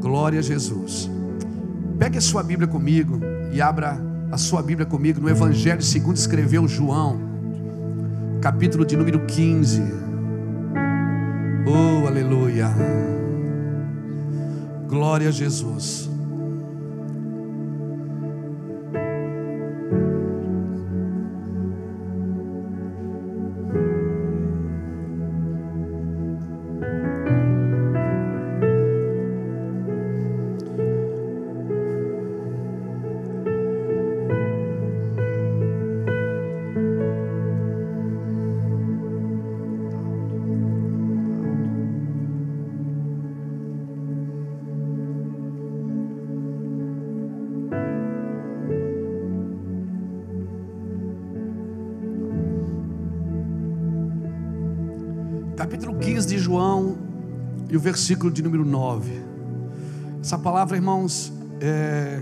Glória a Jesus. Pegue a sua Bíblia comigo e abra a sua Bíblia comigo no Evangelho segundo escreveu João, capítulo de número 15. Oh, aleluia. Glória a Jesus. O versículo de número 9. Essa palavra, irmãos, é...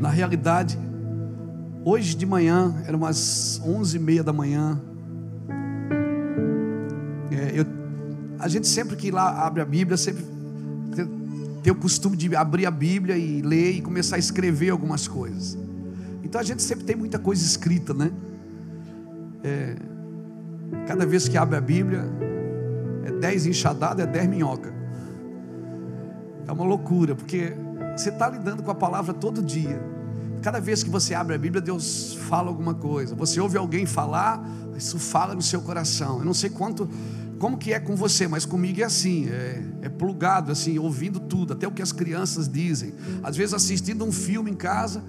na realidade, hoje de manhã, eram umas onze e meia da manhã, é, eu... a gente sempre que lá abre a Bíblia, sempre tem, o costume de abrir a Bíblia e ler e começar a escrever algumas coisas. Então a gente sempre tem muita coisa escrita, né? É, Cada vez que abre a Bíblia, é dez enxadadas, é dez minhoca. É uma loucura, porque você está lidando com a palavra todo dia. Cada vez que você abre a Bíblia, Deus fala alguma coisa. Você ouve alguém falar, isso fala no seu coração. Eu não sei quanto, como que é com você, mas comigo é assim, é, é plugado assim, ouvindo tudo, até o que as crianças dizem. Às vezes assistindo um filme em casa,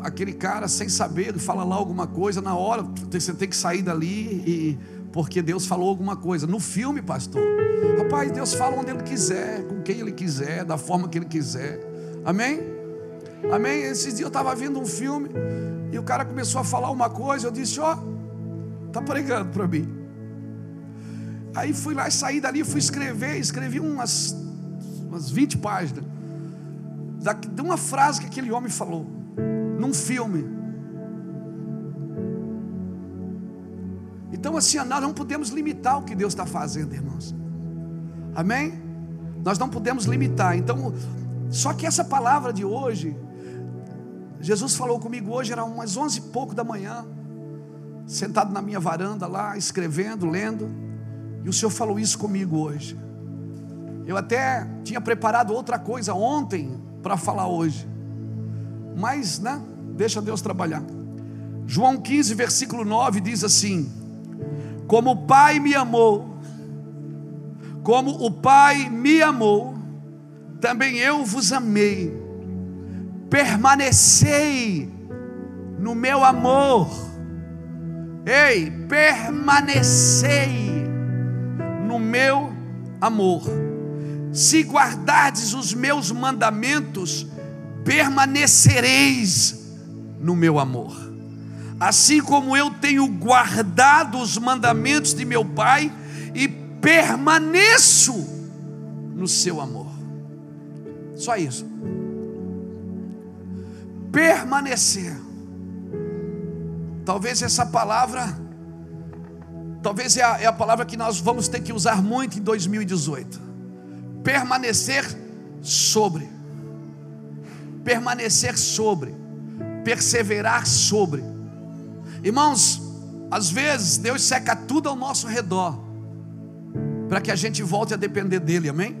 aquele cara sem saber, ele fala lá alguma coisa, na hora você tem que sair dali e porque Deus falou alguma coisa. No filme, pastor, rapaz, Deus fala onde Ele quiser, com quem Ele quiser, da forma que Ele quiser. Amém? Amém? Esses dias eu estava vendo um filme e o cara começou a falar uma coisa, eu disse, ó, oh, tá pregando para mim. Aí fui lá e saí dali, fui escrever, escrevi umas, umas 20 páginas de uma frase que aquele homem falou num filme. Então, assim, nós não podemos limitar o que Deus está fazendo, irmãos. Amém? Nós não podemos limitar. Então, só que essa palavra de hoje, Jesus falou comigo hoje, era umas onze e pouco da manhã, sentado na minha varanda lá, escrevendo, lendo, e o Senhor falou isso comigo hoje. Eu até tinha preparado outra coisa ontem para falar hoje, mas, né? Deixa Deus trabalhar. João 15, versículo 9 diz assim: Como o Pai me amou, como o Pai me amou, também eu vos amei. Permanecei no meu amor. Ei, permanecei no meu amor. Se guardardes os meus mandamentos, permanecereis no meu amor. Assim como eu tenho guardado os mandamentos de meu Pai e permaneço no seu amor. Só isso. Permanecer. Talvez essa palavra, talvez é a, é a palavra que nós vamos ter que usar muito em 2018. Permanecer sobre. Permanecer sobre perseverar sobre. Irmãos, às vezes Deus seca tudo ao nosso redor, para que a gente volte a depender dEle, amém?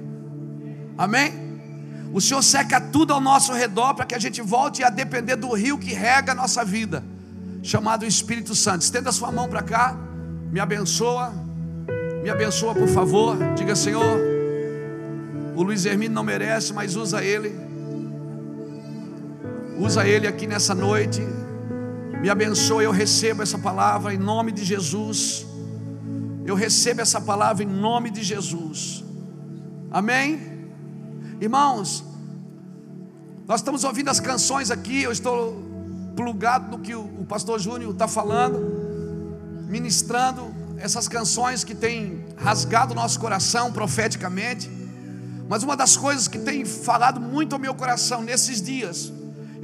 Amém? O Senhor seca tudo ao nosso redor para que a gente volte a depender do rio que rega a nossa vida, chamado Espírito Santo. Estenda sua mão para cá, me abençoa, me abençoa por favor. Diga, Senhor, o Luiz Hermino não merece, mas usa ele Usa ele aqui nessa noite. Me abençoe, eu recebo essa palavra em nome de Jesus. Eu recebo essa palavra em nome de Jesus. Amém? Irmãos, nós estamos ouvindo as canções aqui. Eu estou plugado no que o pastor Júnior está falando, ministrando essas canções que têm rasgado nosso coração profeticamente. Mas uma das coisas que tem falado muito ao meu coração nesses dias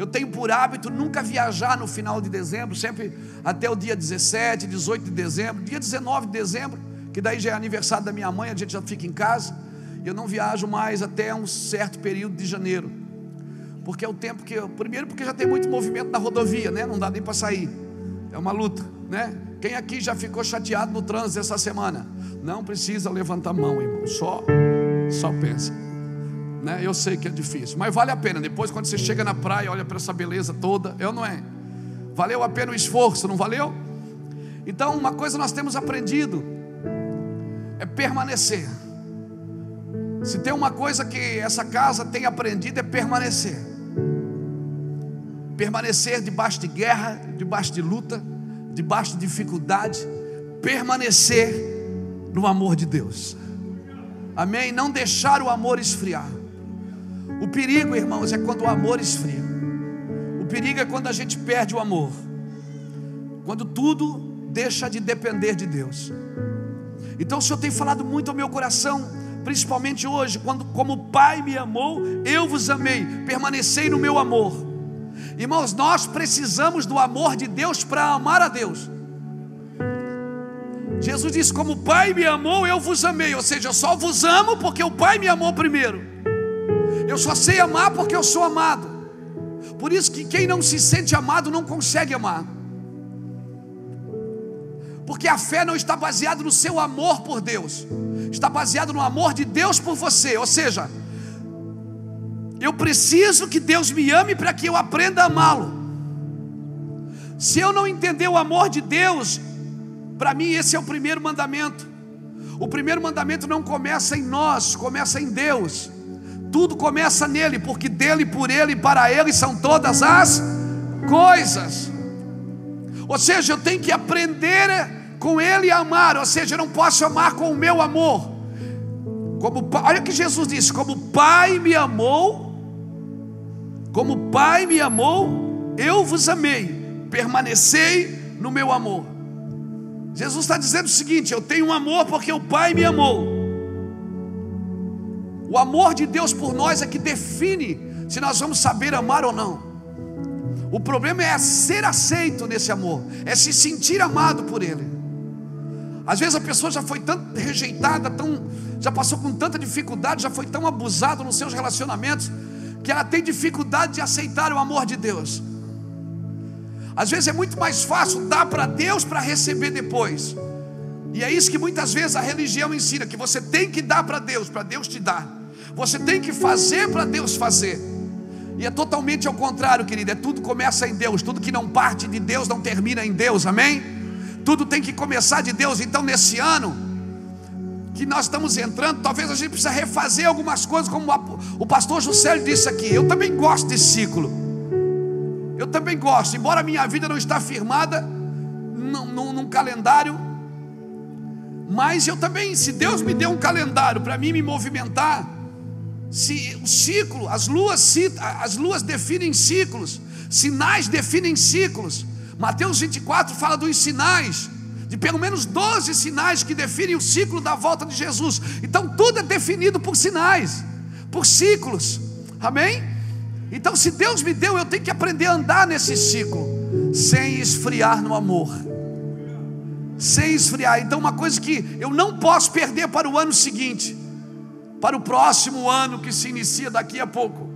eu tenho por hábito nunca viajar no final de dezembro, sempre até o dia 17, 18 de dezembro, dia 19 de dezembro, que daí já é aniversário da minha mãe, a gente já fica em casa. Eu não viajo mais até um certo período de janeiro. Porque é o tempo que eu, primeiro porque já tem muito movimento na rodovia, né? Não dá nem para sair. É uma luta, né? Quem aqui já ficou chateado no trânsito essa semana? Não precisa levantar a mão, irmão. Só só pensa. Né? Eu sei que é difícil, mas vale a pena. Depois quando você chega na praia, olha para essa beleza toda, eu não é? Valeu a pena o esforço, não valeu? Então, uma coisa nós temos aprendido é permanecer. Se tem uma coisa que essa casa tem aprendido é permanecer. Permanecer debaixo de guerra, debaixo de luta, debaixo de dificuldade, permanecer no amor de Deus. Amém? Não deixar o amor esfriar. O perigo, irmãos, é quando o amor esfria. O perigo é quando a gente perde o amor. Quando tudo deixa de depender de Deus. Então o Senhor tem falado muito ao meu coração principalmente hoje, quando como o Pai me amou, eu vos amei, permanecei no meu amor. Irmãos, nós precisamos do amor de Deus para amar a Deus. Jesus disse: Como o Pai me amou, eu vos amei. Ou seja, eu só vos amo porque o Pai me amou primeiro. Eu só sei amar porque eu sou amado. Por isso que quem não se sente amado não consegue amar. Porque a fé não está baseada no seu amor por Deus, está baseada no amor de Deus por você. Ou seja, eu preciso que Deus me ame para que eu aprenda a amá-lo. Se eu não entender o amor de Deus, para mim esse é o primeiro mandamento. O primeiro mandamento não começa em nós, começa em Deus. Tudo começa nele, porque dele, por ele e para ele são todas as coisas. Ou seja, eu tenho que aprender com Ele amar, ou seja, eu não posso amar com o meu amor. Como, olha o que Jesus disse: como o Pai me amou, como o Pai me amou, eu vos amei, permanecei no meu amor. Jesus está dizendo o seguinte: eu tenho um amor porque o Pai me amou. O amor de Deus por nós é que define se nós vamos saber amar ou não. O problema é ser aceito nesse amor, é se sentir amado por Ele. Às vezes a pessoa já foi tão rejeitada, tão, já passou com tanta dificuldade, já foi tão abusada nos seus relacionamentos, que ela tem dificuldade de aceitar o amor de Deus. Às vezes é muito mais fácil dar para Deus para receber depois. E é isso que muitas vezes a religião ensina: que você tem que dar para Deus, para Deus te dar. Você tem que fazer para Deus fazer. E é totalmente ao contrário, querido. É tudo começa em Deus. Tudo que não parte de Deus não termina em Deus. Amém? tudo tem que começar de Deus. Então, nesse ano que nós estamos entrando, talvez a gente precisa refazer algumas coisas, como o pastor José disse aqui. Eu também gosto desse ciclo. Eu também gosto, embora a minha vida não está firmada num, num, num calendário, mas eu também, se Deus me deu um calendário para mim me movimentar, se o ciclo, as luas, as luas definem ciclos, sinais definem ciclos. Mateus 24 fala dos sinais, de pelo menos 12 sinais que definem o ciclo da volta de Jesus. Então tudo é definido por sinais, por ciclos. Amém? Então, se Deus me deu, eu tenho que aprender a andar nesse ciclo, sem esfriar no amor. Sem esfriar. Então, uma coisa que eu não posso perder para o ano seguinte, para o próximo ano que se inicia daqui a pouco.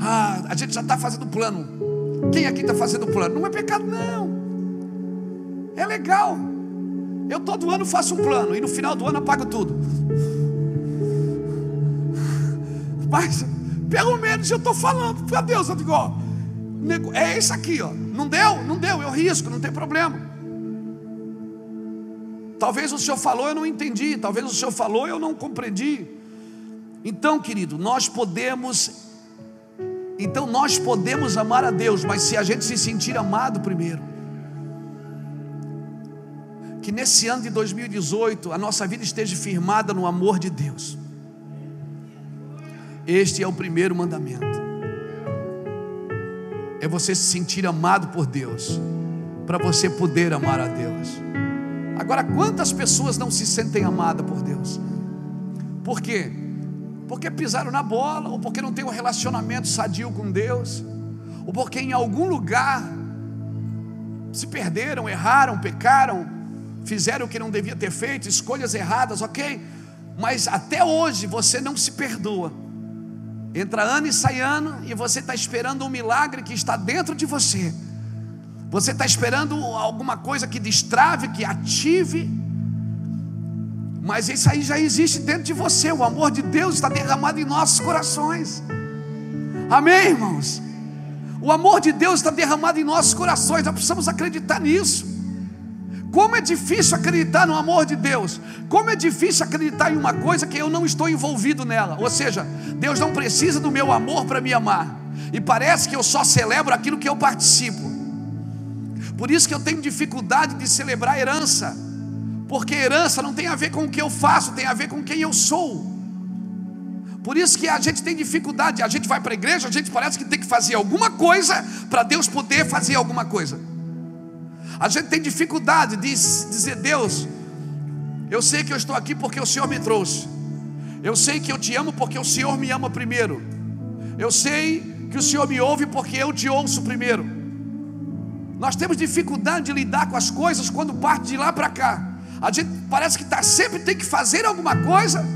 Ah, a gente já está fazendo plano. Quem aqui está fazendo plano? Não é pecado, não. É legal. Eu todo ano faço um plano e no final do ano apago tudo. Mas, pelo menos eu estou falando para Deus, eu digo, ó, é isso aqui, ó. Não deu? Não deu, eu risco, não tem problema. Talvez o Senhor falou, eu não entendi. Talvez o Senhor falou, eu não compreendi. Então, querido, nós podemos então nós podemos amar a Deus, mas se a gente se sentir amado primeiro. Que nesse ano de 2018 a nossa vida esteja firmada no amor de Deus. Este é o primeiro mandamento. É você se sentir amado por Deus, para você poder amar a Deus. Agora, quantas pessoas não se sentem amadas por Deus? Por quê? porque pisaram na bola, ou porque não tem um relacionamento sadio com Deus, ou porque em algum lugar se perderam, erraram, pecaram, fizeram o que não devia ter feito, escolhas erradas, ok? mas até hoje você não se perdoa. Entra ano e sai ano e você está esperando um milagre que está dentro de você. Você está esperando alguma coisa que destrave, que ative, mas isso aí já existe dentro de você. O amor de Deus está derramado em nossos corações. Amém, irmãos? O amor de Deus está derramado em nossos corações. Nós precisamos acreditar nisso. Como é difícil acreditar no amor de Deus. Como é difícil acreditar em uma coisa que eu não estou envolvido nela. Ou seja, Deus não precisa do meu amor para me amar. E parece que eu só celebro aquilo que eu participo. Por isso que eu tenho dificuldade de celebrar herança, porque herança não tem a ver com o que eu faço, tem a ver com quem eu sou. Por isso que a gente tem dificuldade, a gente vai para a igreja, a gente parece que tem que fazer alguma coisa para Deus poder fazer alguma coisa. A gente tem dificuldade de dizer, Deus, eu sei que eu estou aqui porque o Senhor me trouxe. Eu sei que eu te amo porque o Senhor me ama primeiro. Eu sei que o Senhor me ouve porque eu te ouço primeiro. Nós temos dificuldade de lidar com as coisas quando parte de lá para cá. A gente parece que tá, sempre tem que fazer alguma coisa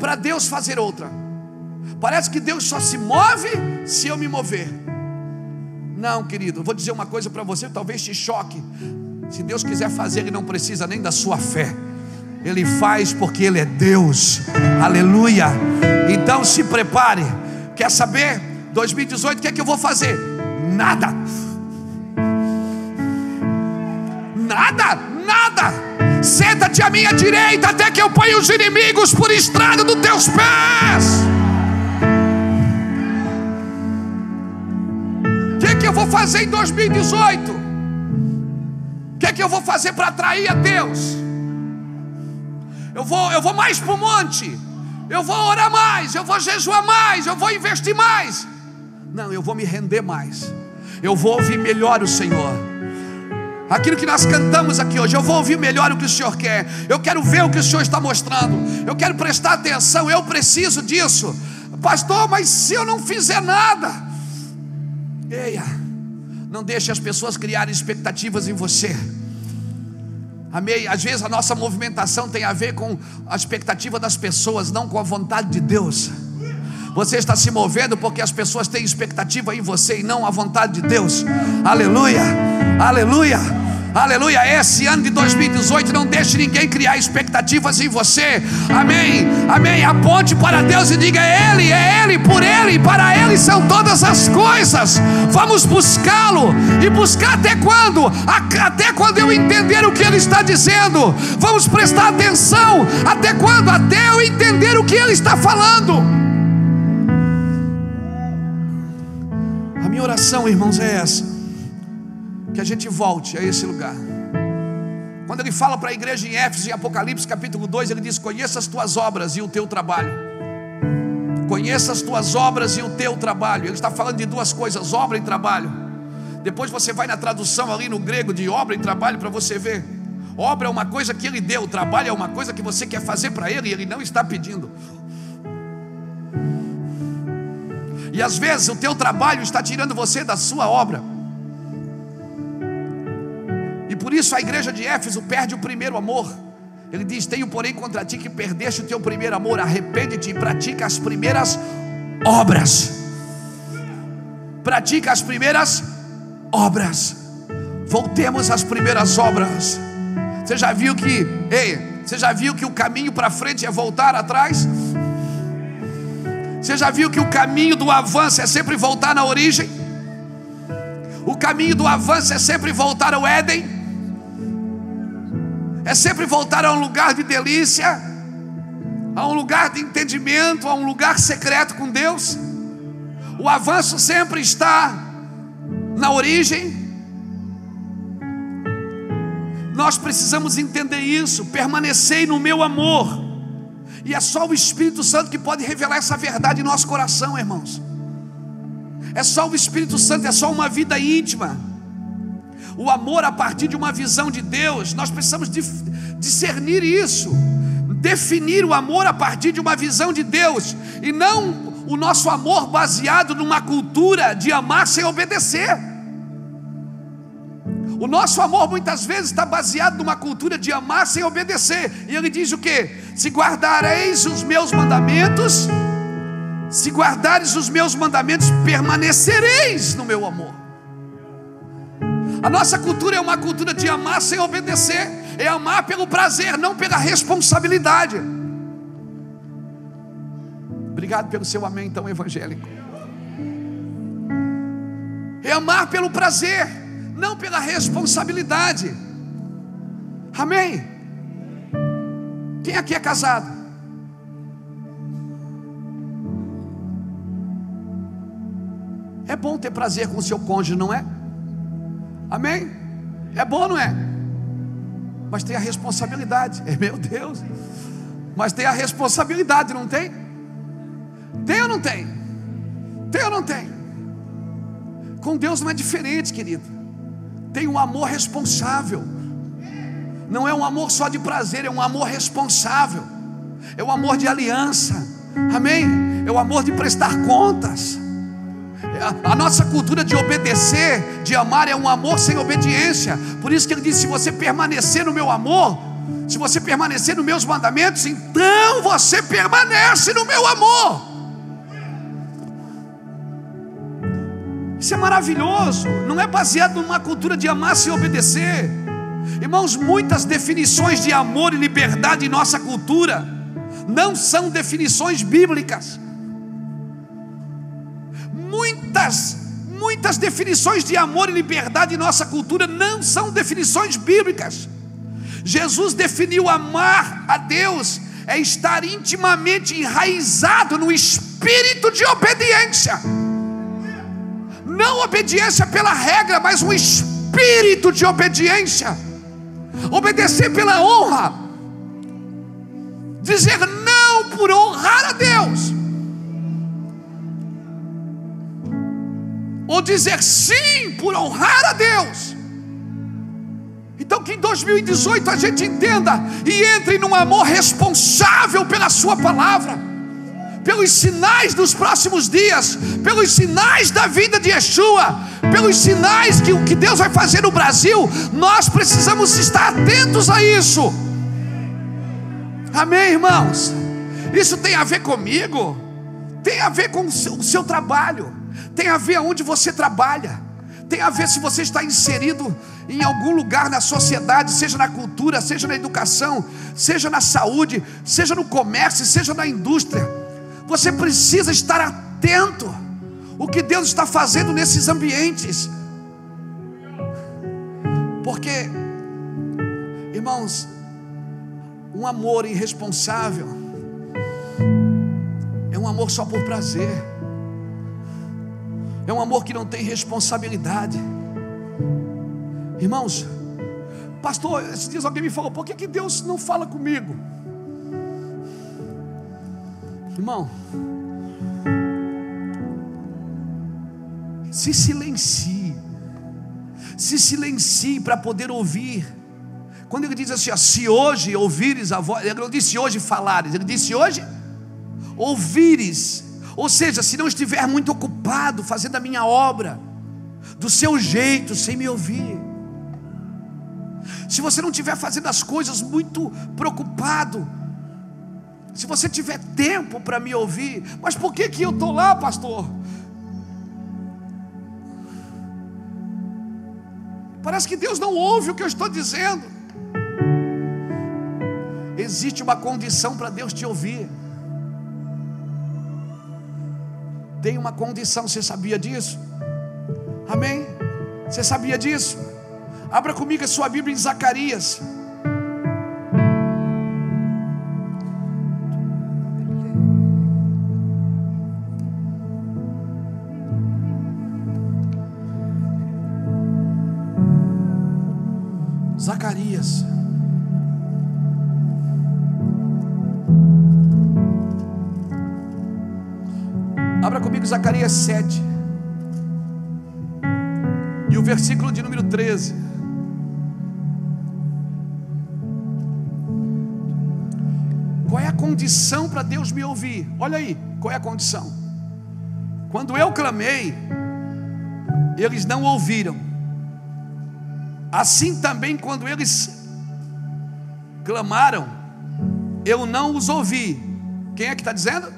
para Deus fazer outra. Parece que Deus só se move se eu me mover. Não, querido, vou dizer uma coisa para você, talvez te choque. Se Deus quiser fazer, Ele não precisa nem da sua fé. Ele faz porque Ele é Deus. Aleluia. Então se prepare. Quer saber? 2018, o que é que eu vou fazer? Nada. Nada, Senta-te à minha direita até que eu ponha os inimigos por estrada dos teus pés. O que, que eu vou fazer em 2018? O que, que eu vou fazer para atrair a Deus? Eu vou, eu vou mais para o monte. Eu vou orar mais. Eu vou jejuar mais. Eu vou investir mais. Não, eu vou me render mais. Eu vou ouvir melhor o Senhor aquilo que nós cantamos aqui hoje. Eu vou ouvir melhor o que o Senhor quer. Eu quero ver o que o Senhor está mostrando. Eu quero prestar atenção. Eu preciso disso, pastor. Mas se eu não fizer nada, eia, não deixe as pessoas criarem expectativas em você. Amém? Às vezes a nossa movimentação tem a ver com a expectativa das pessoas, não com a vontade de Deus. Você está se movendo porque as pessoas têm expectativa em você e não a vontade de Deus. Aleluia, aleluia. Aleluia, esse ano de 2018 não deixe ninguém criar expectativas em você. Amém. Amém. Aponte para Deus e diga: é Ele, é Ele, por Ele para Ele são todas as coisas. Vamos buscá-lo e buscar até quando? Até quando eu entender o que Ele está dizendo. Vamos prestar atenção até quando? Até eu entender o que Ele está falando. minha oração, irmãos, é essa: que a gente volte a esse lugar. Quando ele fala para a igreja em Éfeso, em Apocalipse capítulo 2, ele diz: Conheça as tuas obras e o teu trabalho. Conheça as tuas obras e o teu trabalho. Ele está falando de duas coisas: obra e trabalho. Depois você vai na tradução ali no grego de obra e trabalho para você ver. Obra é uma coisa que ele deu, trabalho é uma coisa que você quer fazer para ele e ele não está pedindo. E às vezes o teu trabalho está tirando você da sua obra. Por isso a igreja de Éfeso perde o primeiro amor. Ele diz: Tenho, porém, contra ti que perdeste o teu primeiro amor. Arrepende-te e pratica as primeiras obras. Pratica as primeiras obras. Voltemos às primeiras obras. Você já viu que, ei, você já viu que o caminho para frente é voltar atrás? Você já viu que o caminho do avanço é sempre voltar na origem? O caminho do avanço é sempre voltar ao Éden? É sempre voltar a um lugar de delícia, a um lugar de entendimento, a um lugar secreto com Deus? O avanço sempre está na origem. Nós precisamos entender isso. Permanecei no meu amor. E é só o Espírito Santo que pode revelar essa verdade em nosso coração, irmãos. É só o Espírito Santo, é só uma vida íntima. O amor a partir de uma visão de Deus, nós precisamos discernir isso, definir o amor a partir de uma visão de Deus, e não o nosso amor baseado numa cultura de amar sem obedecer. O nosso amor muitas vezes está baseado numa cultura de amar sem obedecer. E ele diz o que? Se guardareis os meus mandamentos, se guardares os meus mandamentos, permanecereis no meu amor. A nossa cultura é uma cultura de amar sem obedecer, é amar pelo prazer, não pela responsabilidade. Obrigado pelo seu amém, então, evangélico. É amar pelo prazer, não pela responsabilidade. Amém? Quem aqui é casado? É bom ter prazer com o seu cônjuge, não é? Amém? É bom, não é? Mas tem a responsabilidade. É meu Deus. Mas tem a responsabilidade, não tem? Tem ou não tem? Tem ou não tem? Com Deus não é diferente, querido. Tem um amor responsável. Não é um amor só de prazer, é um amor responsável. É um amor de aliança. Amém? É o amor de prestar contas. A, nossa cultura de obedecer, de amar, é um amor sem obediência. Por isso que ele disse: se você permanecer no meu amor, se você permanecer nos meus mandamentos, então você permanece no meu amor. Isso é maravilhoso, não é baseado numa cultura de amar sem obedecer. Irmãos, muitas definições de amor e liberdade em nossa cultura não são definições bíblicas. Muitas, muitas definições de amor e liberdade em nossa cultura não são definições bíblicas. Jesus definiu amar a Deus é estar intimamente enraizado no espírito de obediência não obediência pela regra, mas um espírito de obediência. Obedecer pela honra. Dizer não por honrar a Deus. Ou dizer sim por honrar a Deus. Então que em 2018 a gente entenda e entre num amor responsável pela sua palavra pelos sinais dos próximos dias, pelos sinais da vida de Yeshua, pelos sinais que o que Deus vai fazer no Brasil, nós precisamos estar atentos a isso. Amém, irmãos? Isso tem a ver comigo, tem a ver com o seu, o seu trabalho, tem a ver aonde você trabalha, tem a ver se você está inserido em algum lugar na sociedade, seja na cultura, seja na educação, seja na saúde, seja no comércio, seja na indústria. Você precisa estar atento o que Deus está fazendo nesses ambientes. Porque, irmãos, um amor irresponsável é um amor só por prazer. É um amor que não tem responsabilidade. Irmãos, pastor, esses dias alguém me falou: por que, que Deus não fala comigo? Irmão, se silencie, se silencie para poder ouvir. Quando ele diz assim, ó, se hoje ouvires a voz, ele não disse hoje falares, ele disse hoje ouvires. Ou seja, se não estiver muito ocupado fazendo a minha obra, do seu jeito, sem me ouvir. Se você não estiver fazendo as coisas muito preocupado, se você tiver tempo para me ouvir, mas por que, que eu estou lá, pastor? Parece que Deus não ouve o que eu estou dizendo. Existe uma condição para Deus te ouvir. Tem uma condição, você sabia disso? Amém? Você sabia disso? Abra comigo a sua Bíblia em Zacarias. Zacarias. Abra comigo Zacarias 7. E o versículo de número 13. Qual é a condição para Deus me ouvir? Olha aí, qual é a condição? Quando eu clamei, eles não ouviram. Assim também, quando eles clamaram, eu não os ouvi. Quem é que está dizendo?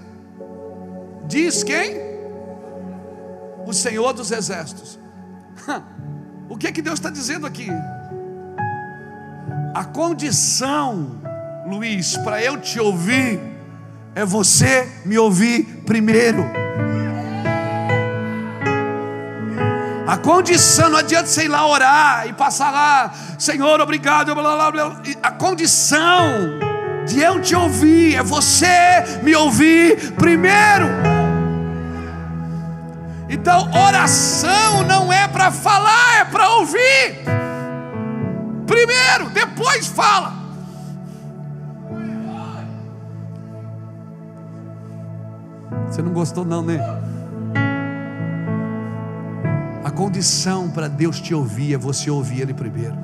Diz quem? O Senhor dos Exércitos. O que é que Deus está dizendo aqui? A condição, Luiz, para eu te ouvir, é você me ouvir primeiro. A condição, não adianta sei lá orar e passar lá, Senhor, obrigado, blá, blá, blá. A condição de eu te ouvir é você me ouvir primeiro. Então, oração não é para falar, é para ouvir. Primeiro, depois fala. Você não gostou, não, né? A condição para Deus te ouvir é você ouvir Ele primeiro.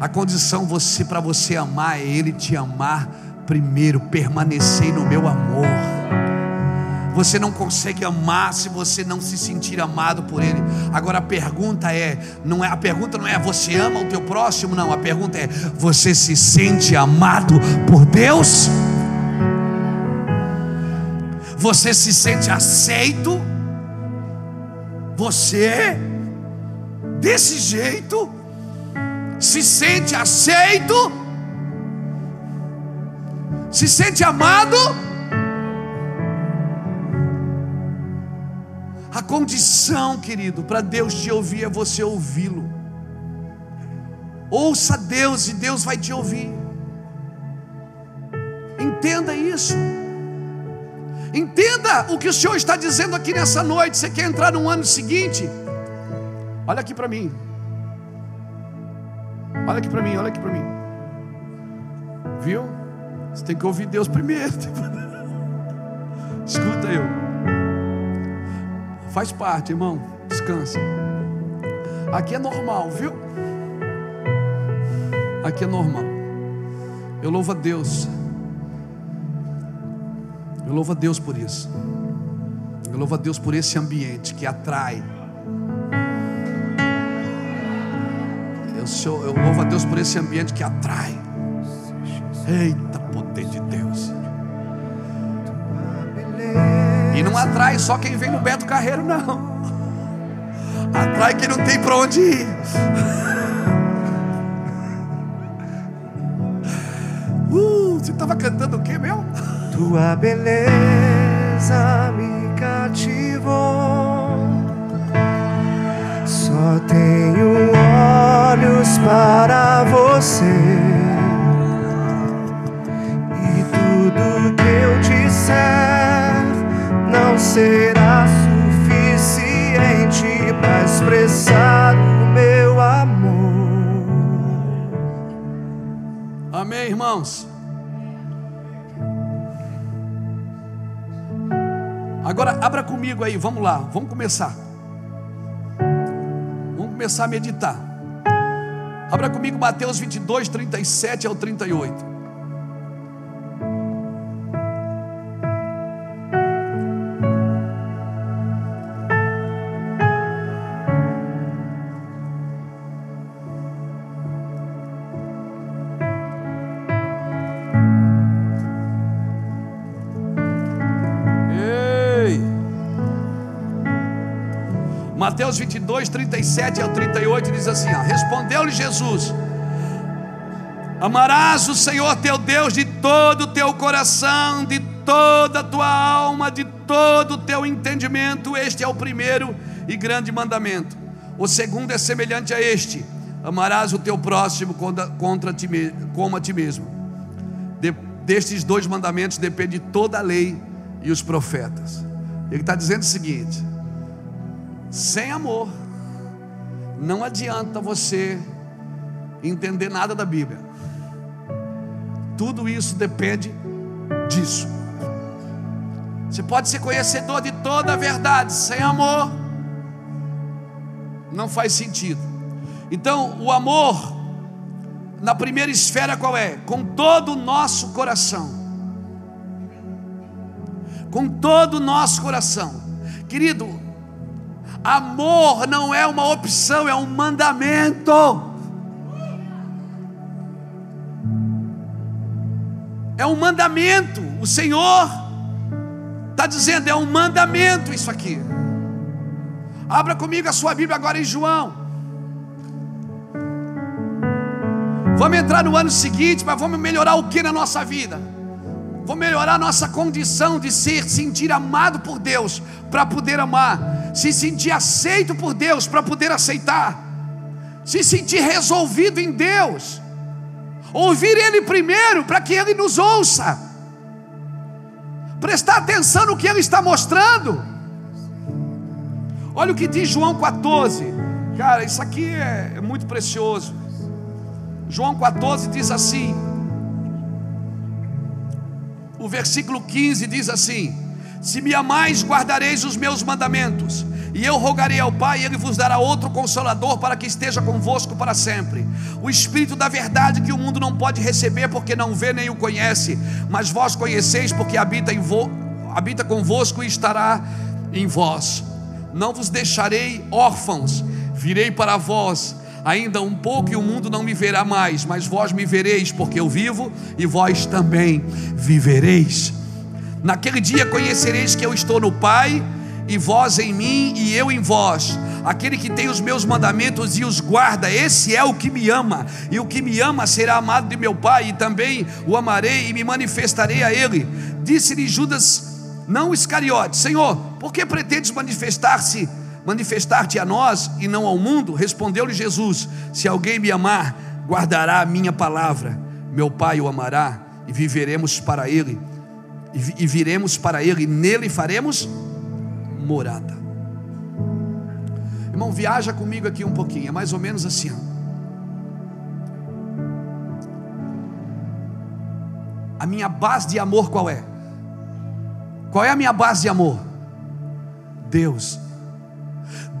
A condição você para você amar é Ele te amar primeiro. Permanecer no meu amor. Você não consegue amar se você não se sentir amado por Ele. Agora a pergunta é, não é a pergunta não é você ama o teu próximo, não. A pergunta é, você se sente amado por Deus? Você se sente aceito? Você desse jeito se sente aceito? Se sente amado? A condição, querido, para Deus te ouvir é você ouvi-lo. Ouça Deus e Deus vai te ouvir. Entenda isso. Entenda o que o Senhor está dizendo aqui nessa noite. Você quer entrar no ano seguinte? Olha aqui para mim. Olha aqui para mim, olha aqui para mim. Viu? Você tem que ouvir Deus primeiro. Escuta eu. Faz parte, irmão. Descansa. Aqui é normal, viu? Aqui é normal. Eu louvo a Deus. Eu louvo a Deus por isso. Eu louvo a Deus por esse ambiente que atrai. Eu, sou, eu louvo a Deus por esse ambiente que atrai. Eita, poder de não atrai só quem vem no Beto Carreiro, não. Atrai quem não tem para onde ir. Uh, você estava cantando o que, meu? Tua beleza me cativou. Só tenho olhos para você. E tudo que eu disser não será suficiente para expressar o meu amor. Amém, irmãos. Agora abra comigo aí, vamos lá, vamos começar. Vamos começar a meditar. Abra comigo Mateus 22, 37 ao 38. Mateus 22, 37 ao 38 diz assim: Respondeu-lhe Jesus: Amarás o Senhor teu Deus de todo o teu coração, de toda a tua alma, de todo o teu entendimento. Este é o primeiro e grande mandamento. O segundo é semelhante a este: Amarás o teu próximo contra, contra ti, como a ti mesmo. De- destes dois mandamentos depende toda a lei e os profetas. Ele está dizendo o seguinte: sem amor, não adianta você entender nada da Bíblia. Tudo isso depende disso. Você pode ser conhecedor de toda a verdade, sem amor, não faz sentido. Então, o amor, na primeira esfera, qual é? Com todo o nosso coração. Com todo o nosso coração. Querido, Amor não é uma opção, é um mandamento. É um mandamento. O Senhor está dizendo, é um mandamento isso aqui. Abra comigo a sua Bíblia agora em João. Vamos entrar no ano seguinte, mas vamos melhorar o que na nossa vida? Vamos melhorar nossa condição de ser, sentir amado por Deus para poder amar, se sentir aceito por Deus para poder aceitar, se sentir resolvido em Deus, ouvir Ele primeiro para que Ele nos ouça, prestar atenção no que Ele está mostrando. Olha o que diz João 14, cara, isso aqui é, é muito precioso. João 14 diz assim, o versículo 15 diz assim: Se me amais, guardareis os meus mandamentos, e eu rogarei ao Pai, e Ele vos dará outro consolador para que esteja convosco para sempre. O Espírito da verdade que o mundo não pode receber, porque não vê nem o conhece, mas vós conheceis, porque habita, em vo, habita convosco e estará em vós. Não vos deixarei órfãos, virei para vós Ainda um pouco e o mundo não me verá mais, mas vós me vereis, porque eu vivo e vós também vivereis. Naquele dia conhecereis que eu estou no Pai, e vós em mim e eu em vós. Aquele que tem os meus mandamentos e os guarda, esse é o que me ama, e o que me ama será amado de meu Pai, e também o amarei e me manifestarei a ele. Disse-lhe Judas, não Iscariote, Senhor, por que pretendes manifestar-se? Manifestar-te a nós e não ao mundo? Respondeu-lhe Jesus: Se alguém me amar, guardará a minha palavra, meu Pai o amará, e viveremos para ele, e viremos para ele, e nele faremos morada. Irmão, viaja comigo aqui um pouquinho, é mais ou menos assim. A minha base de amor qual é? Qual é a minha base de amor? Deus.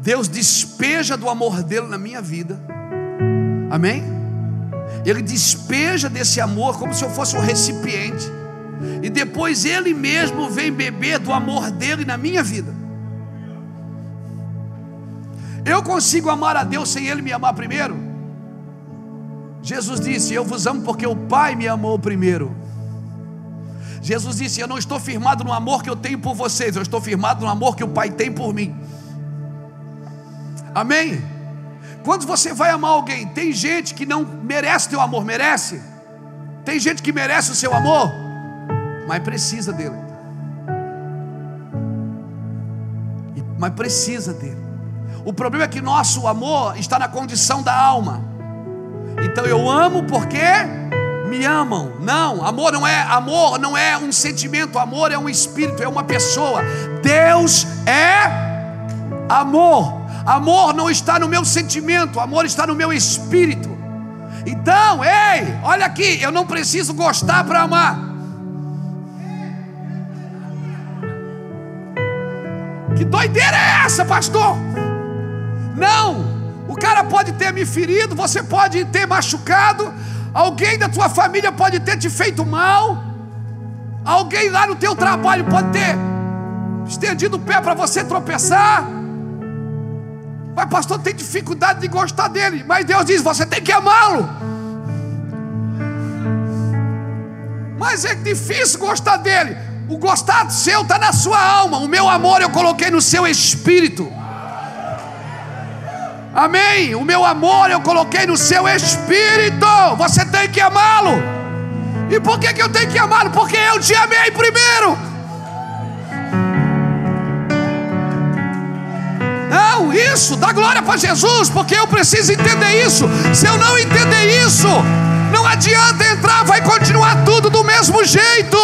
Deus despeja do amor dele na minha vida. Amém? Ele despeja desse amor como se eu fosse um recipiente. E depois ele mesmo vem beber do amor dele na minha vida. Eu consigo amar a Deus sem ele me amar primeiro? Jesus disse: Eu vos amo porque o Pai me amou primeiro. Jesus disse: Eu não estou firmado no amor que eu tenho por vocês, eu estou firmado no amor que o Pai tem por mim. Amém? Quando você vai amar alguém, tem gente que não merece teu amor, merece. Tem gente que merece o seu amor, mas precisa dele. Mas precisa dele. O problema é que nosso amor está na condição da alma. Então eu amo porque me amam. Não, amor não é amor, não é um sentimento, amor é um espírito, é uma pessoa. Deus é amor. Amor não está no meu sentimento, amor está no meu espírito. Então, ei, olha aqui, eu não preciso gostar para amar. Que doideira é essa, pastor? Não, o cara pode ter me ferido, você pode ter machucado, alguém da tua família pode ter te feito mal, alguém lá no teu trabalho pode ter estendido o pé para você tropeçar. Mas pastor tem dificuldade de gostar dele. Mas Deus diz: você tem que amá-lo. Mas é difícil gostar dele. O gostar seu está na sua alma. O meu amor eu coloquei no seu espírito. Amém. O meu amor eu coloquei no seu espírito. Você tem que amá-lo. E por que, que eu tenho que amá-lo? Porque eu te amei primeiro. Não, isso, dá glória para Jesus, porque eu preciso entender isso. Se eu não entender isso, não adianta entrar, vai continuar tudo do mesmo jeito.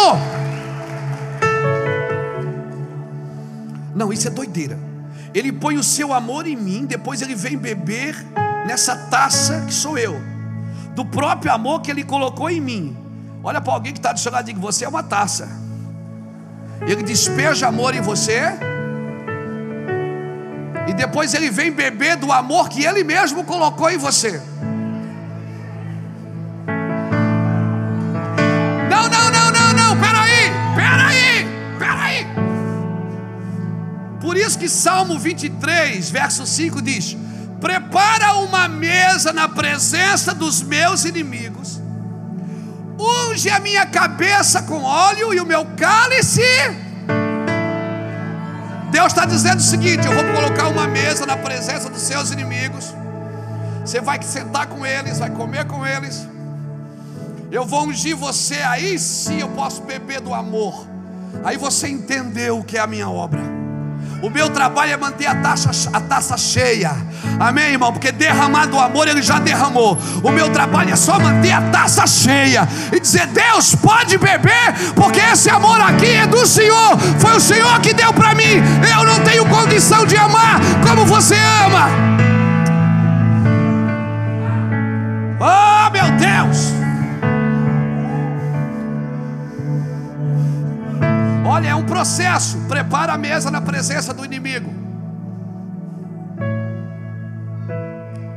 Não, isso é doideira. Ele põe o seu amor em mim, depois ele vem beber nessa taça que sou eu, do próprio amor que ele colocou em mim. Olha para alguém que está do seu lado e diga: Você é uma taça. Ele despeja amor em você e depois ele vem beber do amor que ele mesmo colocou em você. Não, não, não, não, não, peraí, peraí, peraí. Por isso que Salmo 23, verso 5 diz: Prepara uma mesa na presença dos meus inimigos, unge a minha cabeça com óleo e o meu cálice. Deus está dizendo o seguinte: eu vou colocar uma mesa na presença dos seus inimigos. Você vai sentar com eles, vai comer com eles. Eu vou ungir você, aí sim eu posso beber do amor. Aí você entendeu o que é a minha obra. O meu trabalho é manter a taça, a taça cheia. Amém, irmão? Porque derramado o amor, ele já derramou. O meu trabalho é só manter a taça cheia e dizer: Deus, pode beber, porque esse amor aqui é do Senhor. Foi o Senhor que deu para mim. Eu não tenho condição de amar como você ama. Oh, meu Deus! Olha, é um processo. Prepara a mesa na presença do inimigo.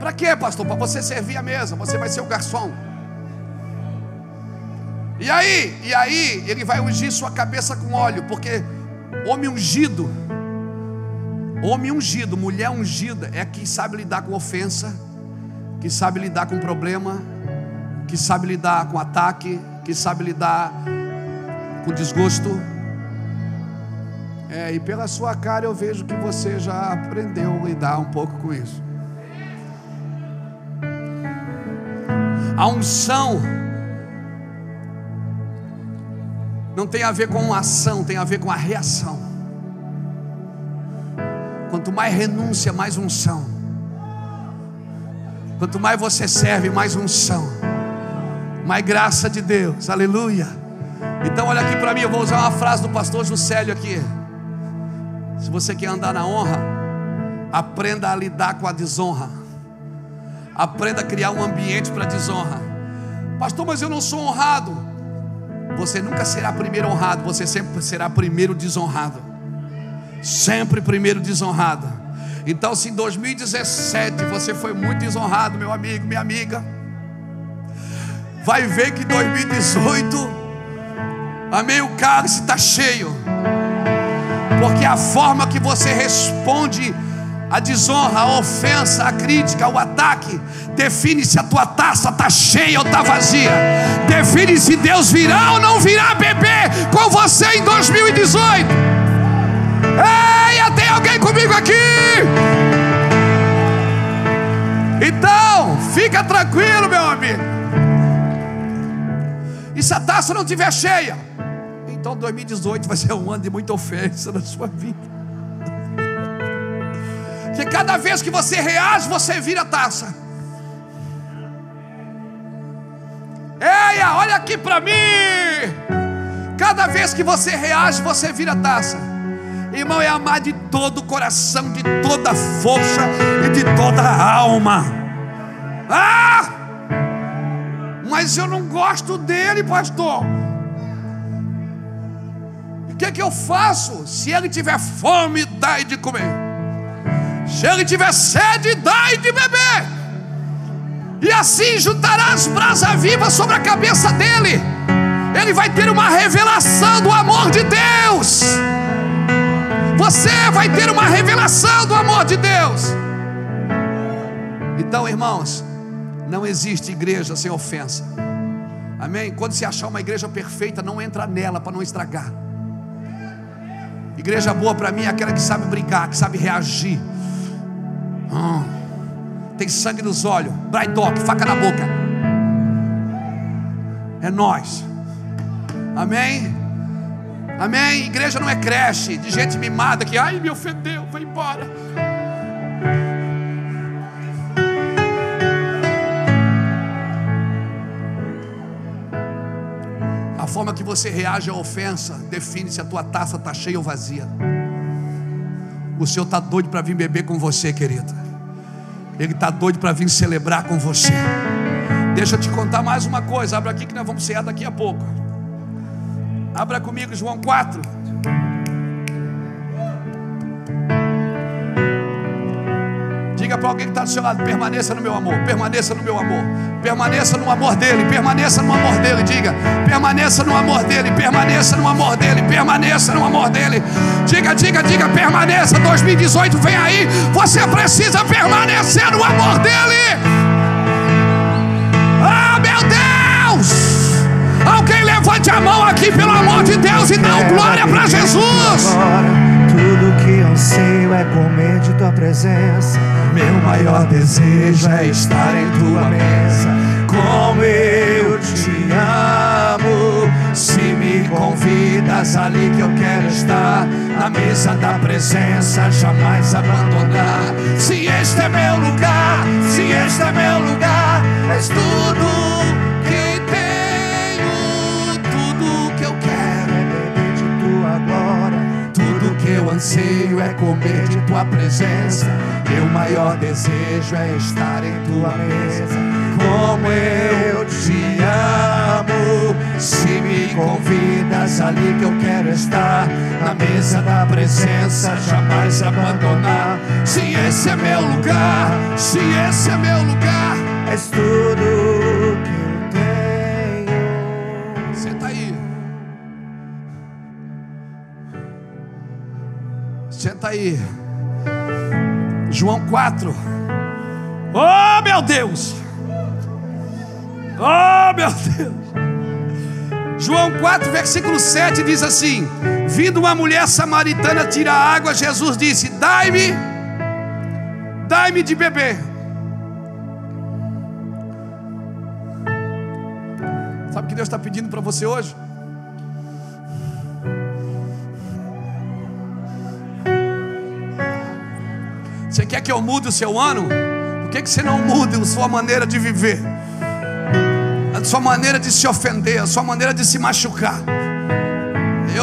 Para quê, pastor? Para você servir a mesa. Você vai ser o garçom. E aí, e aí, ele vai ungir sua cabeça com óleo, porque homem ungido, homem ungido, mulher ungida, é quem sabe lidar com ofensa, que sabe lidar com problema, que sabe lidar com ataque, que sabe lidar com desgosto. É, e pela sua cara eu vejo que você já aprendeu a lidar um pouco com isso. A unção não tem a ver com a ação, tem a ver com a reação. Quanto mais renúncia, mais unção. Quanto mais você serve, mais unção. Mais graça de Deus. Aleluia. Então olha aqui para mim, eu vou usar uma frase do pastor Juscelio aqui. Se você quer andar na honra, aprenda a lidar com a desonra. Aprenda a criar um ambiente para desonra. Pastor, mas eu não sou honrado. Você nunca será primeiro honrado, você sempre será primeiro desonrado. Sempre primeiro desonrado. Então, se em 2017 você foi muito desonrado, meu amigo, minha amiga, vai ver que 2018, amém, o cálice está cheio porque a forma que você responde a desonra, a ofensa, a crítica, o ataque, define se a tua taça está cheia ou está vazia, define se Deus virá ou não virá beber com você em 2018. Ei, tem alguém comigo aqui? Então, fica tranquilo, meu amigo. E se a taça não estiver cheia? Então 2018 vai ser um ano de muita ofensa na sua vida. Porque cada vez que você reage, você vira taça. Eia, olha aqui para mim. Cada vez que você reage, você vira taça. Irmão, é amar de todo o coração, de toda a força e de toda a alma. Ah! Mas eu não gosto dele, pastor que, que eu faço? Se ele tiver fome, dai de comer. Se ele tiver sede, dai de beber. E assim juntará as brasas vivas sobre a cabeça dele. Ele vai ter uma revelação do amor de Deus. Você vai ter uma revelação do amor de Deus. Então, irmãos, não existe igreja sem ofensa. Amém? Quando se achar uma igreja perfeita, não entra nela para não estragar. Igreja boa para mim é aquela que sabe brincar, que sabe reagir. Hum. Tem sangue nos olhos, braidoc, faca na boca. É nós. Amém? Amém? Igreja não é creche de gente mimada que, ai, me ofendeu, vai embora. Forma que você reage à ofensa define se a tua taça está cheia ou vazia. O Senhor está doido para vir beber com você, querida. Ele está doido para vir celebrar com você. Deixa eu te contar mais uma coisa. Abra aqui que nós vamos cear daqui a pouco. Abra comigo João 4. Para alguém que está do seu lado: permaneça no meu amor, permaneça no meu amor, permaneça no amor dele, permaneça no amor dele. Diga: permaneça no amor dele, permaneça no amor dele, permaneça no amor dele. Diga, diga, diga: permaneça. 2018 vem aí, você precisa permanecer no amor dele. Ah, meu Deus! Levante a mão aqui, pelo amor de Deus, e dá glória para Jesus. Agora, tudo que anseio é comer de tua presença. Meu maior desejo é estar em tua mesa. Como eu te amo. Se me convidas ali que eu quero estar, na mesa da presença, jamais abandonar. Se este é meu lugar, se este é meu lugar, és tudo anseio é comer de tua presença. Meu maior desejo é estar em tua mesa. Como eu te amo, se me convidas ali que eu quero estar, na mesa da presença, jamais abandonar. Se esse é meu lugar, se esse é meu lugar, és tudo Senta aí. João 4. Oh, meu Deus! Oh, meu Deus! João 4, versículo 7 diz assim: Vindo uma mulher samaritana tirar água, Jesus disse: Dai-me, dai-me de beber. Sabe o que Deus está pedindo para você hoje? Você quer que eu mude o seu ano? Por que, que você não muda a sua maneira de viver? A sua maneira de se ofender, a sua maneira de se machucar.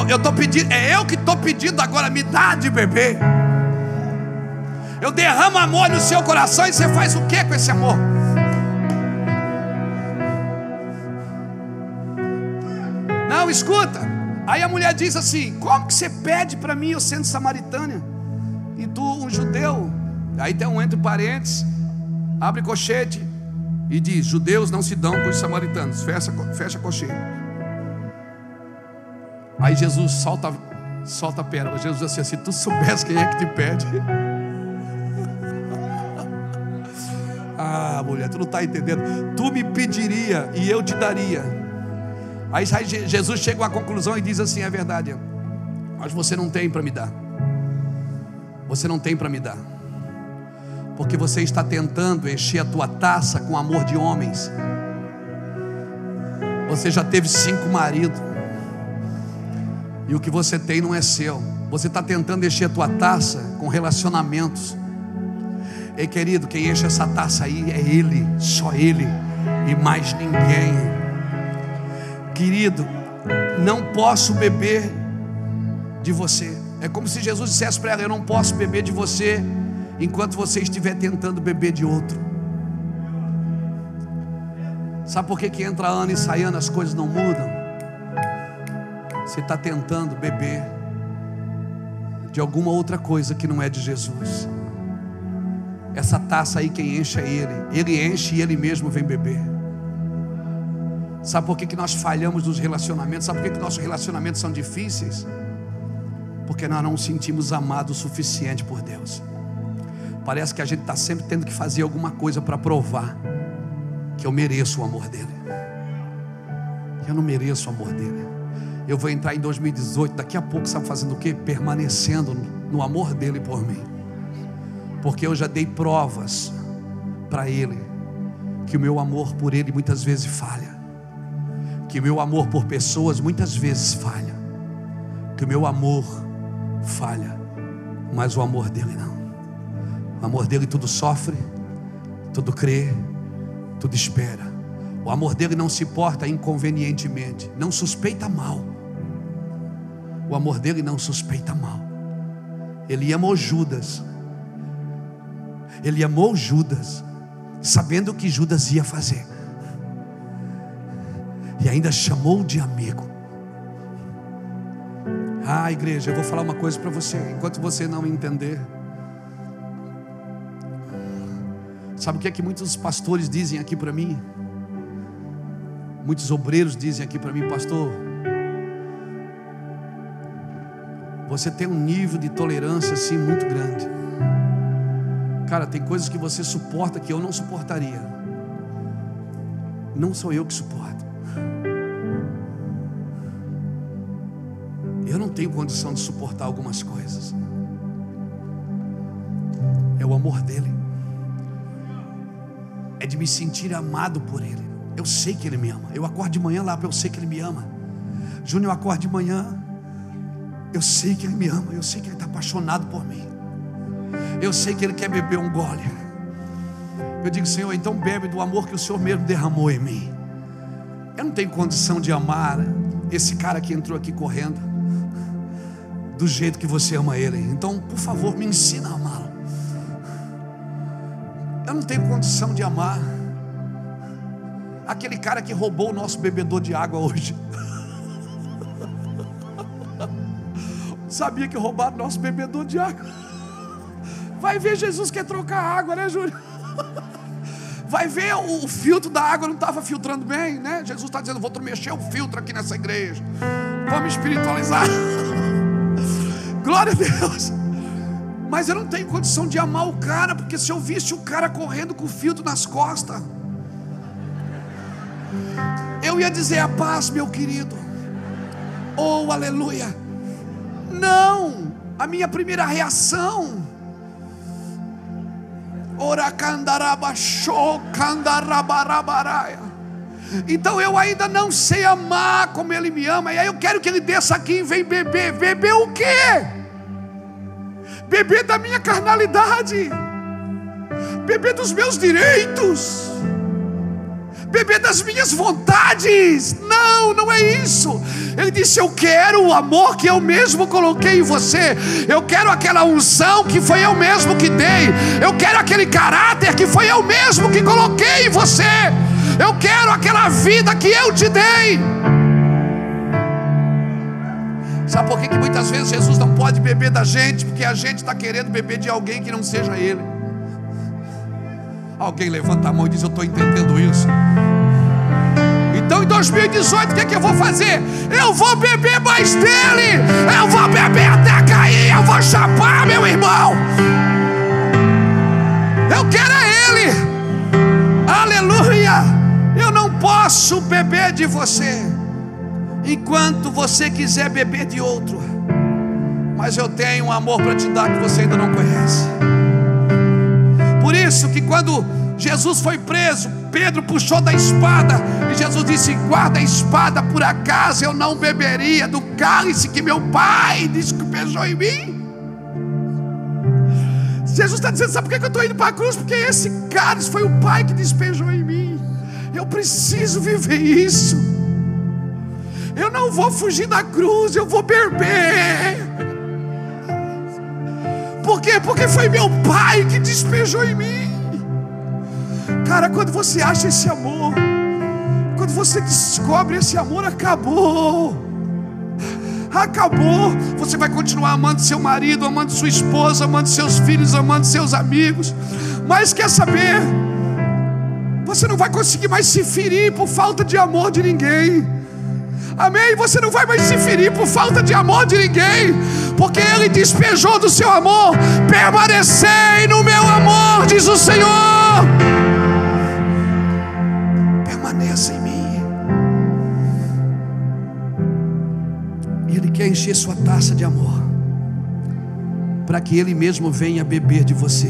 Eu, tô pedindo, é eu que estou pedindo agora, me dá de beber. Eu derramo amor no seu coração e você faz o que com esse amor? Não, escuta. Aí a mulher diz assim: Como que você pede para mim, eu sendo samaritana, e tu um judeu? Aí tem um entre parênteses, abre cochete e diz: Judeus não se dão com os samaritanos. Fecha, fecha cochete. Aí Jesus solta, solta a pérola. Jesus diz assim: Se tu soubesse quem é que te pede. ah, mulher, tu não está entendendo. Tu me pediria e eu te daria. Aí Jesus chega uma conclusão e diz assim: É verdade, mas você não tem para me dar. Você não tem para me dar porque você está tentando encher a tua taça com amor de homens. Você já teve cinco maridos, e o que você tem não é seu. Você está tentando encher a tua taça com relacionamentos. Ei, querido, quem enche essa taça aí é Ele, só Ele e mais ninguém. Querido, não posso beber de você. É como se Jesus dissesse para ela: Eu não posso beber de você enquanto você estiver tentando beber de outro. Sabe por que, que entra ano e sai ano as coisas não mudam? Você está tentando beber de alguma outra coisa que não é de Jesus. Essa taça aí quem enche é Ele. Ele enche e Ele mesmo vem beber. Sabe por que, que nós falhamos nos relacionamentos? Sabe por que, que nossos relacionamentos são difíceis? Porque nós não nos sentimos amados o suficiente por Deus. Parece que a gente está sempre tendo que fazer alguma coisa para provar que eu mereço o amor dele. Eu não mereço o amor dele. Eu vou entrar em 2018, daqui a pouco, sabe fazendo o quê? Permanecendo no amor dele por mim. Porque eu já dei provas para ele que o meu amor por ele muitas vezes falha. Que o meu amor por pessoas muitas vezes falha. Que o meu amor falha, mas o amor dele não. O amor dele tudo sofre, tudo crê, tudo espera. O amor dele não se porta inconvenientemente, não suspeita mal. O amor dele não suspeita mal. Ele amou Judas. Ele amou Judas, sabendo o que Judas ia fazer. E ainda chamou de amigo. Ah, igreja, eu vou falar uma coisa para você. Enquanto você não entender, Sabe o que é que muitos pastores dizem aqui para mim? Muitos obreiros dizem aqui para mim, pastor. Você tem um nível de tolerância assim muito grande. Cara, tem coisas que você suporta que eu não suportaria. Não sou eu que suporto. tenho condição de suportar algumas coisas. É o amor dele. Me sentir amado por ele. Eu sei que ele me ama. Eu acordo de manhã lá, eu sei que ele me ama. Júnior, eu acordo de manhã. Eu sei que ele me ama. Eu sei que ele está apaixonado por mim. Eu sei que ele quer beber um gole. Eu digo, Senhor, então bebe do amor que o Senhor mesmo derramou em mim. Eu não tenho condição de amar esse cara que entrou aqui correndo do jeito que você ama ele. Então, por favor, me ensina a amá-lo. Eu não tenho condição de amar aquele cara que roubou o nosso bebedor de água hoje. Sabia que roubaram nosso bebedor de água. Vai ver, Jesus quer trocar água, né, Júlio? Vai ver, o, filtro da água não estava filtrando bem, né? Jesus está dizendo: vou mexer o filtro aqui nessa igreja. Vamos espiritualizar. Glória a Deus. Mas eu não tenho condição de amar o cara, porque se eu visse o cara correndo com o filtro nas costas, eu ia dizer a paz, meu querido. Oh, aleluia. Não, a minha primeira reação então eu ainda não sei amar como Ele me ama. E aí eu quero que Ele desça aqui e vem beber. Beber o quê? Beber da minha carnalidade. Beber dos meus direitos beber das minhas vontades. Não, não é isso. Ele disse: Eu quero o amor que eu mesmo coloquei em você. Eu quero aquela unção que foi eu mesmo que dei. Eu quero aquele caráter que foi eu mesmo que coloquei em você. Eu quero aquela vida que eu te dei. Sabe por que, que muitas vezes Jesus não pode beber da gente? Porque a gente está querendo beber de alguém que não seja Ele. Alguém levanta a mão e diz: Eu estou entendendo isso. Então em 2018 o que, é que eu vou fazer? Eu vou beber mais dele. Eu vou beber até cair. Eu vou chapar, meu irmão. Eu quero é ele. Aleluia. Eu não posso beber de você enquanto você quiser beber de outro. Mas eu tenho um amor para te dar que você ainda não conhece. Por isso que quando Jesus foi preso, Pedro puxou da espada e Jesus disse: Guarda a espada, por acaso eu não beberia do cálice que meu pai despejou em mim? Jesus está dizendo: Sabe por que eu estou indo para a cruz? Porque esse cálice foi o pai que despejou em mim. Eu preciso viver isso. Eu não vou fugir da cruz, eu vou beber. Por quê? Porque foi meu pai que despejou em mim. Cara, quando você acha esse amor, quando você descobre esse amor, acabou. Acabou. Você vai continuar amando seu marido, amando sua esposa, amando seus filhos, amando seus amigos. Mas quer saber? Você não vai conseguir mais se ferir por falta de amor de ninguém. Amém? Você não vai mais se ferir por falta de amor de ninguém, porque Ele despejou do seu amor. Permanecei no meu amor, diz o Senhor. Permaneça em mim. Ele quer encher sua taça de amor, para que Ele mesmo venha beber de você.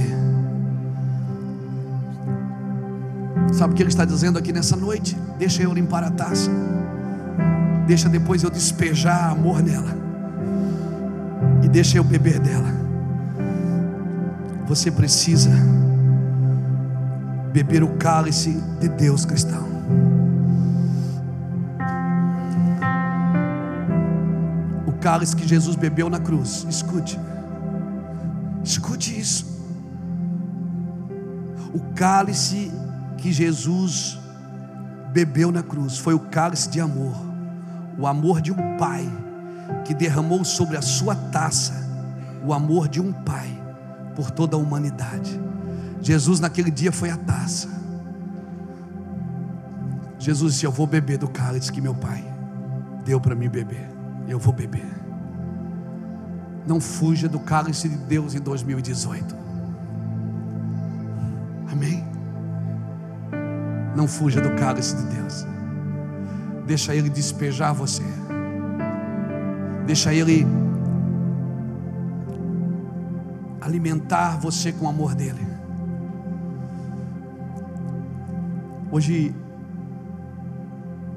Sabe o que Ele está dizendo aqui nessa noite? Deixa eu limpar a taça. Deixa depois eu despejar amor nela. E deixa eu beber dela. Você precisa beber o cálice de Deus cristão. O cálice que Jesus bebeu na cruz. Escute. Escute isso. O cálice que Jesus bebeu na cruz foi o cálice de amor o amor de um pai que derramou sobre a sua taça o amor de um pai por toda a humanidade. Jesus naquele dia foi a taça. Jesus disse: Eu vou beber do cálice que meu pai deu para mim beber. Eu vou beber. Não fuja do cálice de Deus em 2018. Amém? Não fuja do cálice de Deus. Deixa Ele despejar você. Deixa Ele alimentar você com o amor dele. Hoje,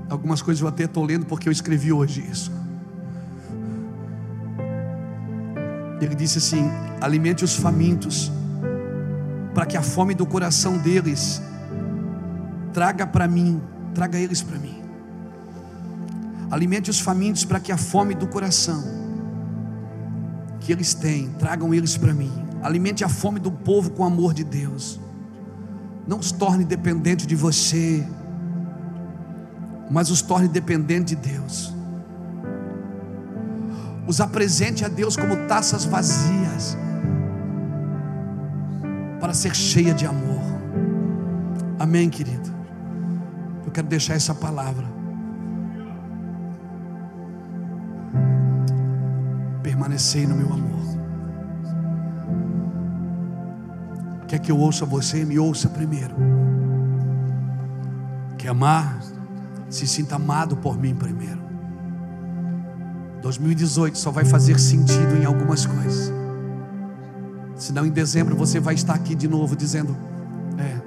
algumas coisas eu até estou lendo porque eu escrevi hoje isso. Ele disse assim: alimente os famintos, para que a fome do coração deles traga para mim, traga eles para mim. Alimente os famintos para que a fome do coração que eles têm, tragam eles para mim. Alimente a fome do povo com o amor de Deus. Não os torne dependente de você, mas os torne dependente de Deus. Os apresente a Deus como taças vazias, para ser cheia de amor. Amém, querido? Eu quero deixar essa palavra. Permanecei no meu amor. Quer que eu ouça você? Me ouça primeiro. Quer amar? Se sinta amado por mim primeiro. 2018 só vai fazer sentido em algumas coisas. Senão em dezembro você vai estar aqui de novo dizendo: É,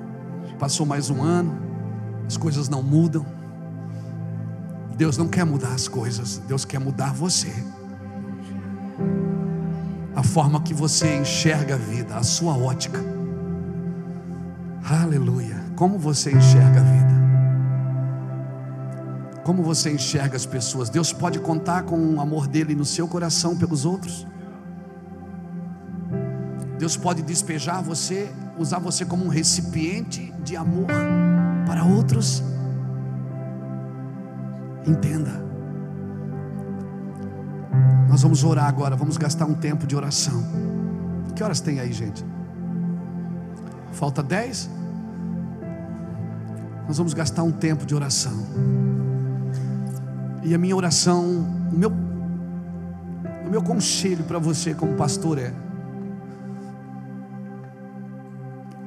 passou mais um ano, as coisas não mudam. Deus não quer mudar as coisas, Deus quer mudar você. Forma que você enxerga a vida, a sua ótica. Aleluia. Como você enxerga a vida? Como você enxerga as pessoas? Deus pode contar com o amor dele no seu coração pelos outros? Deus pode despejar você, usar você como um recipiente de amor para outros? Entenda. Nós vamos orar agora, vamos gastar um tempo de oração. Que horas tem aí, gente? Falta dez? Nós vamos gastar um tempo de oração. E a minha oração, o meu, o meu conselho para você como pastor é: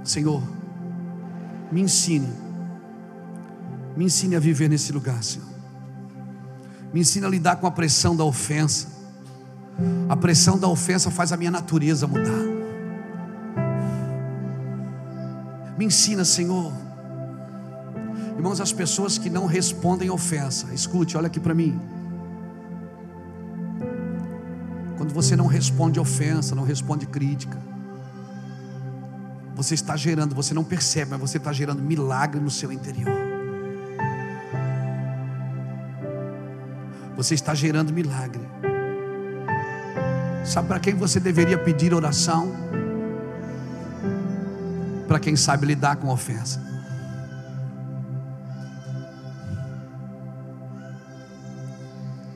Senhor, me ensine, me ensine a viver nesse lugar, Senhor. Me ensine a lidar com a pressão da ofensa. A pressão da ofensa faz a minha natureza mudar. Me ensina, Senhor. Irmãos, as pessoas que não respondem ofensa, escute, olha aqui para mim. Quando você não responde ofensa, não responde crítica, você está gerando, você não percebe, mas você está gerando milagre no seu interior. Você está gerando milagre. Sabe para quem você deveria pedir oração? para quem sabe lidar com ofensa.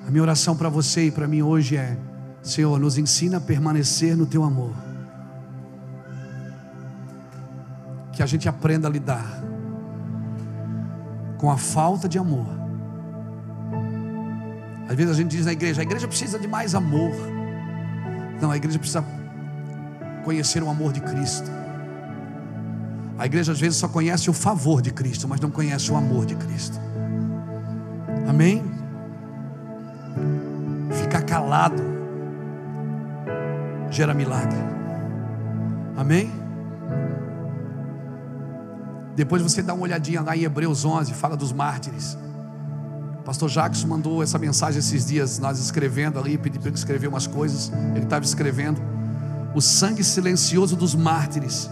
A minha oração para você e para mim hoje é: Senhor, nos ensina a permanecer no teu amor. Que a gente aprenda a lidar com a falta de amor. Às vezes a gente diz na igreja: a igreja precisa de mais amor. Não, a igreja precisa conhecer o amor de Cristo. A igreja às vezes só conhece o favor de Cristo, mas não conhece o amor de Cristo. Amém? Ficar calado gera milagre. Amém? Depois você dá uma olhadinha lá em Hebreus 11, fala dos mártires. Pastor Jacques mandou essa mensagem esses dias, nós escrevendo ali, pedi para ele escrever umas coisas. Ele estava escrevendo. O sangue silencioso dos mártires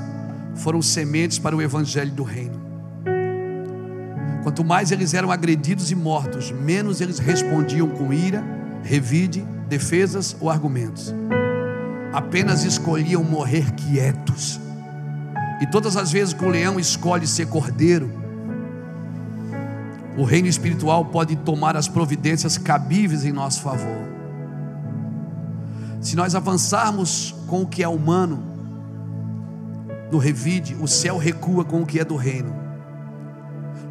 foram sementes para o evangelho do reino. Quanto mais eles eram agredidos e mortos, menos eles respondiam com ira, revide, defesas ou argumentos. Apenas escolhiam morrer quietos. E todas as vezes que o leão escolhe ser cordeiro, o reino espiritual pode tomar as providências cabíveis em nosso favor. Se nós avançarmos com o que é humano, no revide, o céu recua com o que é do reino.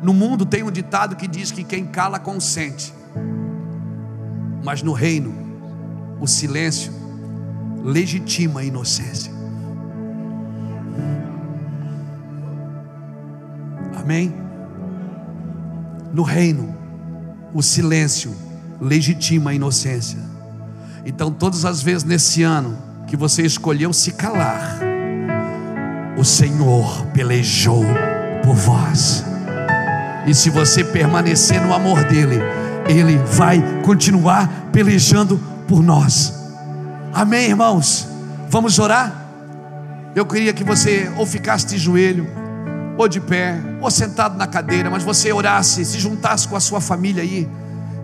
No mundo tem um ditado que diz que quem cala consente, mas no reino, o silêncio legitima a inocência. Amém? No reino, o silêncio legitima a inocência. Então, todas as vezes nesse ano que você escolheu se calar, o Senhor pelejou por vós. E se você permanecer no amor dele, ele vai continuar pelejando por nós. Amém, irmãos? Vamos orar? Eu queria que você ou ficasse de joelho, ou de pé, ou sentado na cadeira, mas você orasse, se juntasse com a sua família aí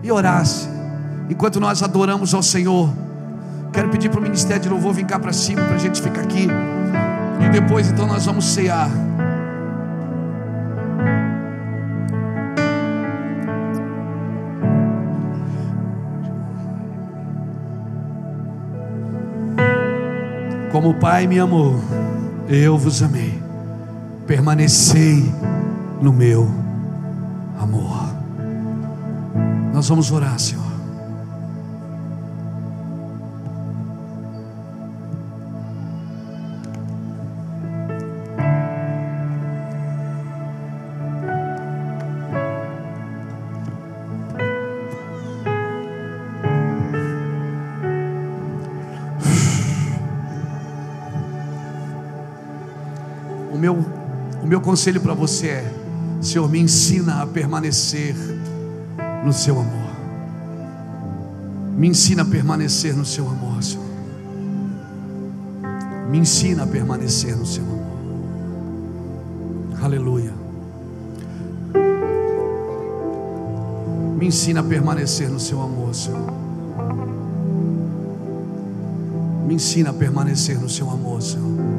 e orasse. Enquanto nós adoramos ao Senhor, quero pedir para o Ministério de Louvor vir cá para cima, para a gente ficar aqui. E depois então nós vamos cear. Como o Pai me amou, eu vos amei. Permanecei no meu amor. Nós vamos orar, Senhor. Conselho para você é: Senhor, me ensina a permanecer no seu amor. Me ensina a permanecer no seu amor, Senhor. Me ensina a permanecer no seu amor. Aleluia. Me ensina a permanecer no seu amor, Senhor. Me ensina a permanecer no seu amor, Senhor.